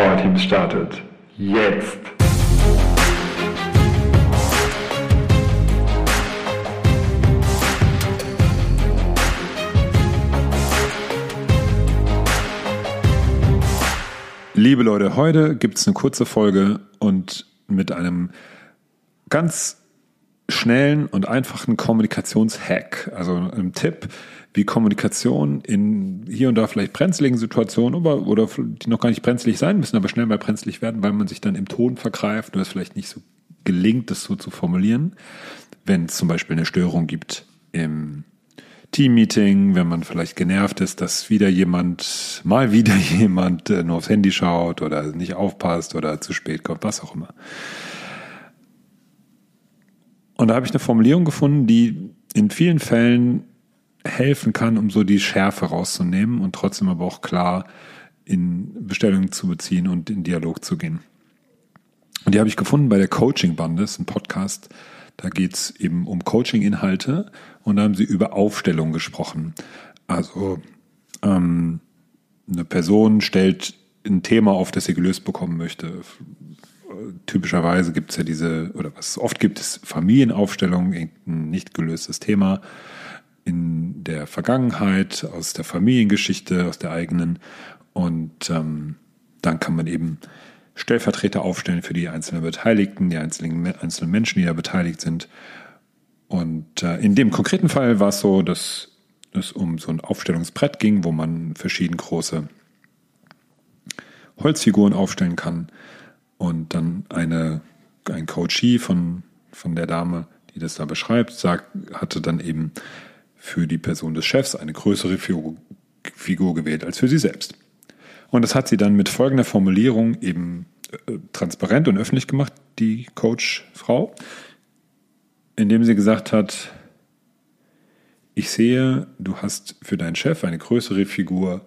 Power Teams startet. Jetzt! Liebe Leute, heute gibt es eine kurze Folge und mit einem ganz schnellen und einfachen Kommunikationshack, also einem Tipp, wie Kommunikation in hier und da vielleicht brenzligen Situationen oder, oder die noch gar nicht brenzlig sein müssen, aber schnell mal brenzlig werden, weil man sich dann im Ton vergreift oder es vielleicht nicht so gelingt, das so zu formulieren. Wenn es zum Beispiel eine Störung gibt im Teammeeting, wenn man vielleicht genervt ist, dass wieder jemand, mal wieder jemand äh, nur aufs Handy schaut oder nicht aufpasst oder zu spät kommt, was auch immer. Und da habe ich eine Formulierung gefunden, die in vielen Fällen helfen kann, um so die Schärfe rauszunehmen und trotzdem aber auch klar in Bestellungen zu beziehen und in Dialog zu gehen. Und die habe ich gefunden bei der Coaching Bande, das ist ein Podcast, da geht es eben um Coaching-Inhalte und da haben sie über Aufstellung gesprochen. Also ähm, eine Person stellt ein Thema auf, das sie gelöst bekommen möchte. Typischerweise gibt es ja diese, oder was es oft gibt, ist Familienaufstellung, ein nicht gelöstes Thema in der Vergangenheit, aus der Familiengeschichte, aus der eigenen. Und ähm, dann kann man eben Stellvertreter aufstellen für die einzelnen Beteiligten, die einzelnen, einzelnen Menschen, die da beteiligt sind. Und äh, in dem konkreten Fall war es so, dass es um so ein Aufstellungsbrett ging, wo man verschieden große Holzfiguren aufstellen kann. Und dann eine, ein Coachee von, von der Dame, die das da beschreibt, sagt, hatte dann eben für die Person des Chefs eine größere Figur, gewählt als für sie selbst. Und das hat sie dann mit folgender Formulierung eben äh, transparent und öffentlich gemacht, die Coach-Frau, indem sie gesagt hat, ich sehe, du hast für deinen Chef eine größere Figur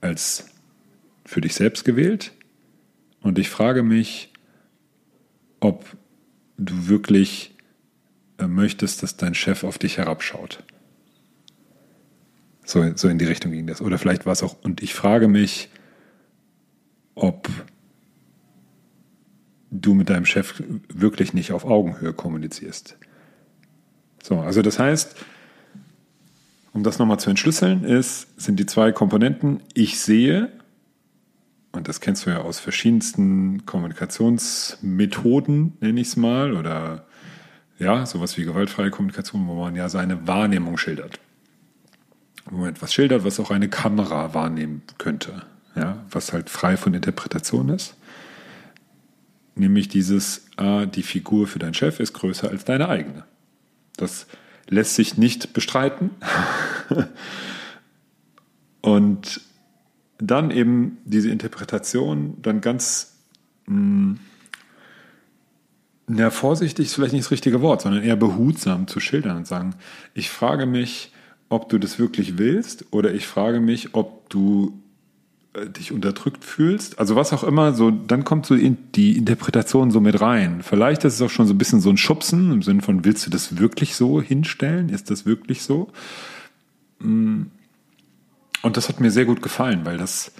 als für dich selbst gewählt. Und ich frage mich, ob du wirklich äh, möchtest, dass dein Chef auf dich herabschaut. So, so in die Richtung ging das. Oder vielleicht war es auch, und ich frage mich, ob du mit deinem Chef wirklich nicht auf Augenhöhe kommunizierst. So, also das heißt, um das nochmal zu entschlüsseln, ist, sind die zwei Komponenten, ich sehe, und das kennst du ja aus verschiedensten Kommunikationsmethoden, nenne ich es mal, oder ja, sowas wie gewaltfreie Kommunikation, wo man ja seine Wahrnehmung schildert wo man etwas schildert, was auch eine Kamera wahrnehmen könnte, ja, was halt frei von Interpretation ist. Nämlich dieses, ah, die Figur für deinen Chef ist größer als deine eigene. Das lässt sich nicht bestreiten. Und dann eben diese Interpretation dann ganz, mh, ja, vorsichtig ist vielleicht nicht das richtige Wort, sondern eher behutsam zu schildern und sagen, ich frage mich, ob du das wirklich willst oder ich frage mich, ob du äh, dich unterdrückt fühlst. Also was auch immer, so dann kommt so die Interpretation so mit rein. Vielleicht ist es auch schon so ein bisschen so ein Schubsen im Sinne von, willst du das wirklich so hinstellen? Ist das wirklich so? Mm. Und das hat mir sehr gut gefallen, weil das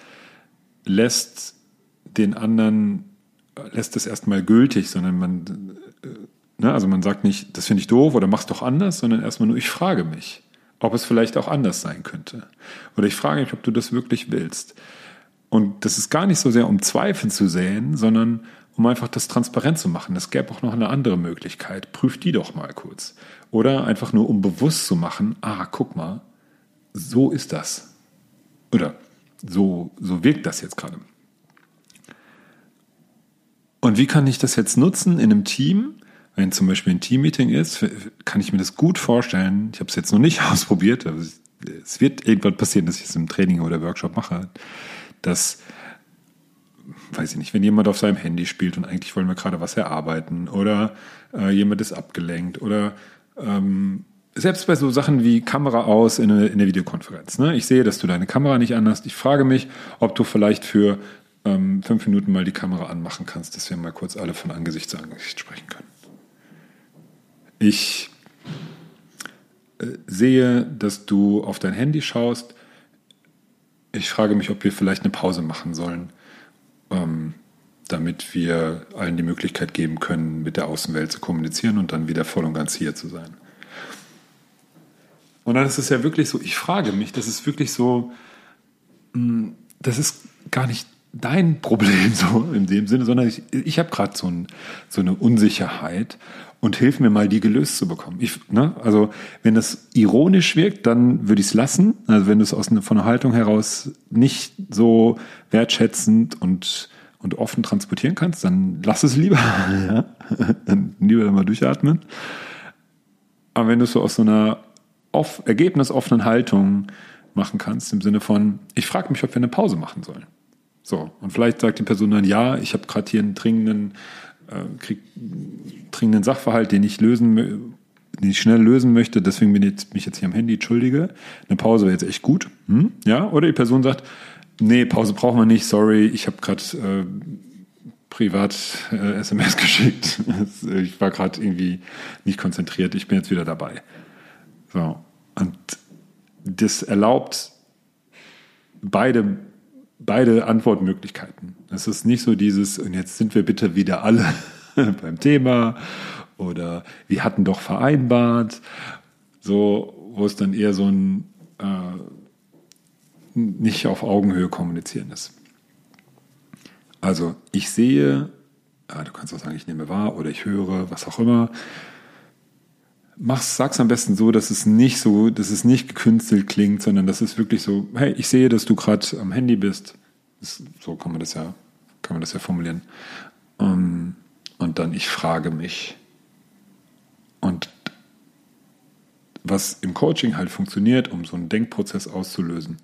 lässt den anderen, lässt es erstmal gültig, sondern man, äh, ne, also man sagt nicht, das finde ich doof oder mach's doch anders, sondern erstmal nur, ich frage mich ob es vielleicht auch anders sein könnte. Oder ich frage mich, ob du das wirklich willst. Und das ist gar nicht so sehr, um Zweifel zu säen, sondern um einfach das transparent zu machen. Es gäbe auch noch eine andere Möglichkeit. Prüf die doch mal kurz. Oder einfach nur, um bewusst zu machen, ah, guck mal, so ist das. Oder so, so wirkt das jetzt gerade. Und wie kann ich das jetzt nutzen in einem Team? Wenn zum Beispiel ein Teammeeting ist, kann ich mir das gut vorstellen. Ich habe es jetzt noch nicht ausprobiert, aber es wird irgendwann passieren, dass ich es im Training oder Workshop mache, dass, weiß ich nicht, wenn jemand auf seinem Handy spielt und eigentlich wollen wir gerade was erarbeiten oder äh, jemand ist abgelenkt oder ähm, selbst bei so Sachen wie Kamera aus in, eine, in der Videokonferenz. Ne? Ich sehe, dass du deine Kamera nicht anhast. Ich frage mich, ob du vielleicht für ähm, fünf Minuten mal die Kamera anmachen kannst, dass wir mal kurz alle von Angesicht zu Angesicht sprechen können. Ich äh, sehe, dass du auf dein Handy schaust. Ich frage mich, ob wir vielleicht eine Pause machen sollen ähm, damit wir allen die Möglichkeit geben können, mit der Außenwelt zu kommunizieren und dann wieder voll und ganz hier zu sein. Und dann ist es ja wirklich so, ich frage mich, das ist wirklich so, mm, das ist gar nicht dein Problem so in dem Sinne, sondern ich, ich habe gerade so, ein, so eine Unsicherheit und hilf mir mal, die gelöst zu bekommen. Ich, ne, also wenn das ironisch wirkt, dann würde ich es lassen. Also wenn du es aus eine, von einer Haltung heraus nicht so wertschätzend und und offen transportieren kannst, dann lass es lieber. Ja? Dann lieber mal durchatmen. Aber wenn du es so aus so einer off, ergebnisoffenen Haltung machen kannst, im Sinne von, ich frage mich, ob wir eine Pause machen sollen. So, und vielleicht sagt die Person dann, ja, ich habe gerade hier einen dringenden, äh, krieg, dringenden Sachverhalt, den ich lösen, den ich schnell lösen möchte, deswegen bin ich mich jetzt hier am Handy, entschuldige. Eine Pause wäre jetzt echt gut. Hm? Ja, oder die Person sagt, nee, Pause brauchen wir nicht, sorry, ich habe gerade äh, privat äh, SMS geschickt. ich war gerade irgendwie nicht konzentriert, ich bin jetzt wieder dabei. So. Und das erlaubt beide, beide Antwortmöglichkeiten. Es ist nicht so dieses, und jetzt sind wir bitte wieder alle beim Thema oder wir hatten doch vereinbart, so, wo es dann eher so ein äh, nicht auf Augenhöhe kommunizieren ist. Also ich sehe, ja, du kannst auch sagen, ich nehme wahr oder ich höre, was auch immer, mach's, sag's am besten so, dass es nicht so, dass es nicht gekünstelt klingt, sondern dass es wirklich so, hey, ich sehe, dass du gerade am Handy bist. Das, so kann man das ja, kann man das ja formulieren. Um, ähm, und dann ich frage mich. Und was im Coaching halt funktioniert, um so einen Denkprozess auszulösen,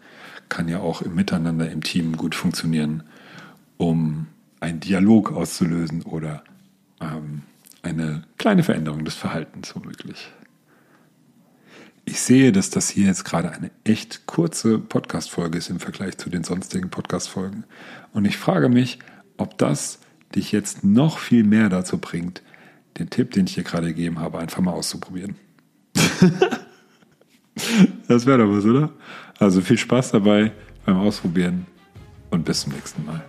kann ja auch im Miteinander im Team gut funktionieren, um einen Dialog auszulösen oder ähm, eine kleine Veränderung des Verhaltens womöglich. Ich sehe, dass das hier jetzt gerade eine echt kurze Podcast-Folge ist im Vergleich zu den sonstigen Podcast-Folgen. Und ich frage mich, ob das dich jetzt noch viel mehr dazu bringt, den Tipp, den ich dir gerade gegeben habe, einfach mal auszuprobieren. das wäre doch was, oder? Also viel Spaß dabei beim Ausprobieren und bis zum nächsten Mal.